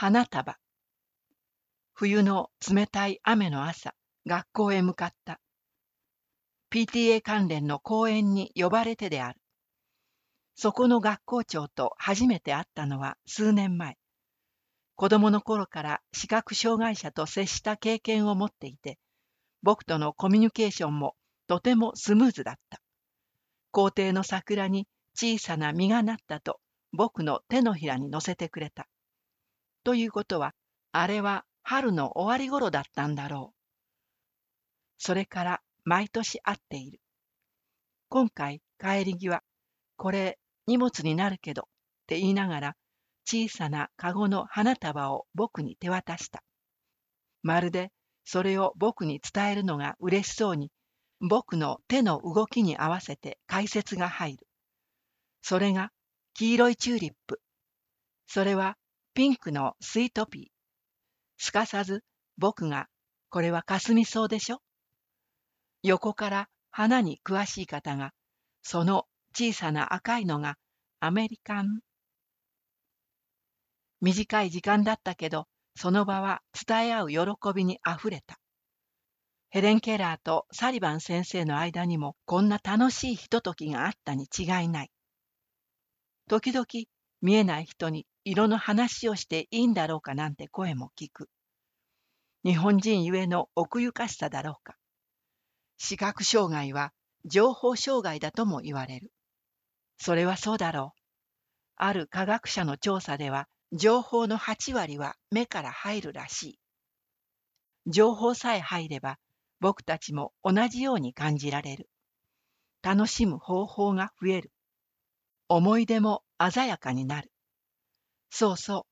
花束。冬の冷たい雨の朝学校へ向かった。PTA 関連の講演に呼ばれてである。そこの学校長と初めて会ったのは数年前。子供の頃から視覚障害者と接した経験を持っていて僕とのコミュニケーションもとてもスムーズだった。校庭の桜に小さな実がなったと僕の手のひらに乗せてくれた。ということは、あれは春の終わり頃だったんだろう。それから毎年会っている。今回帰り際、これ荷物になるけどって言いながら小さなカゴの花束を僕に手渡した。まるでそれを僕に伝えるのが嬉しそうに僕の手の動きに合わせて解説が入る。それが黄色いチューリップ。それはピンクのスイートピー。すかさず僕が、これはかすみ草でしょ？横から花に詳しい方が、その小さな赤いのがアメリカン。短い時間だったけど、その場は伝え合う喜びにあふれた。ヘレン・ケラーとサリバン先生の間にもこんな楽しいひとときがあったに違いない。時々見えない人に色の話をしていいんだろうかなんて声も聞く。日本人ゆえの奥ゆかしさだろうか。視覚障害は情報障害だとも言われる。それはそうだろう。ある科学者の調査では、情報の8割は目から入るらしい。情報さえ入れば、僕たちも同じように感じられる。楽しむ方法が増える。思い出も鮮やかになる。そうそ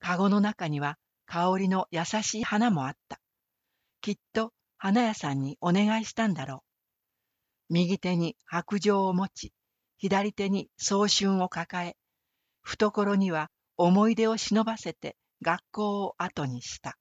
う、かごの中には香りの優しい花もあった。きっと花屋さんにお願いしたんだろう。右手に白状を持ち、左手に早春を抱え、懐には思い出を忍ばせて学校を後にした。